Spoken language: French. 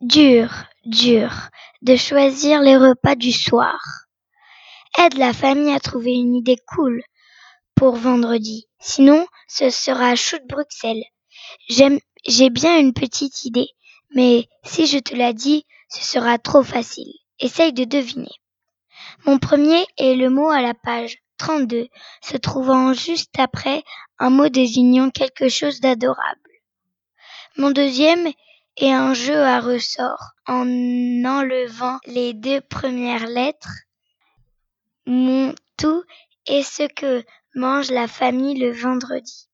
Dur, dur de choisir les repas du soir. Aide la famille à trouver une idée cool pour vendredi. Sinon, ce sera de Bruxelles. J'ai bien une petite idée, mais si je te la dis, ce sera trop facile. Essaye de deviner. Mon premier est le mot à la page 32, se trouvant juste après un mot désignant quelque chose d'adorable. Mon deuxième est un jeu à ressort en enlevant les deux premières lettres. Mon tout est ce que mange la famille le vendredi.